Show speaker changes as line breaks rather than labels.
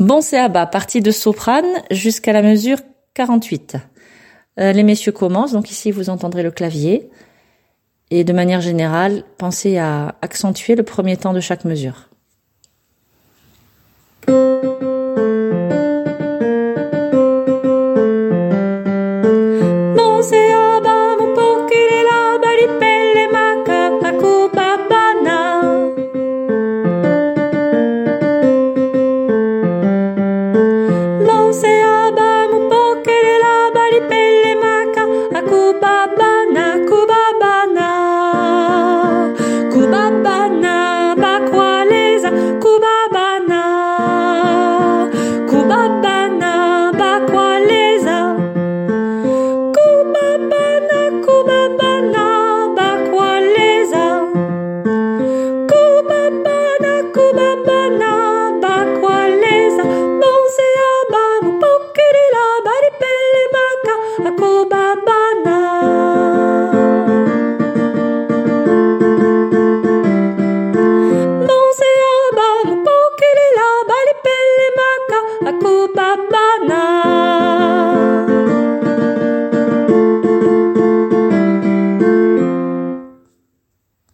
Bon, c'est à bas, partie de soprane jusqu'à la mesure 48. Euh, les messieurs commencent, donc ici vous entendrez le clavier. Et de manière générale, pensez à accentuer le premier temps de chaque mesure. Non se aba, mupoche, le labari, pelle maca, a cuba, ako babana. Monseaba, pokelelaba, maka ako babana.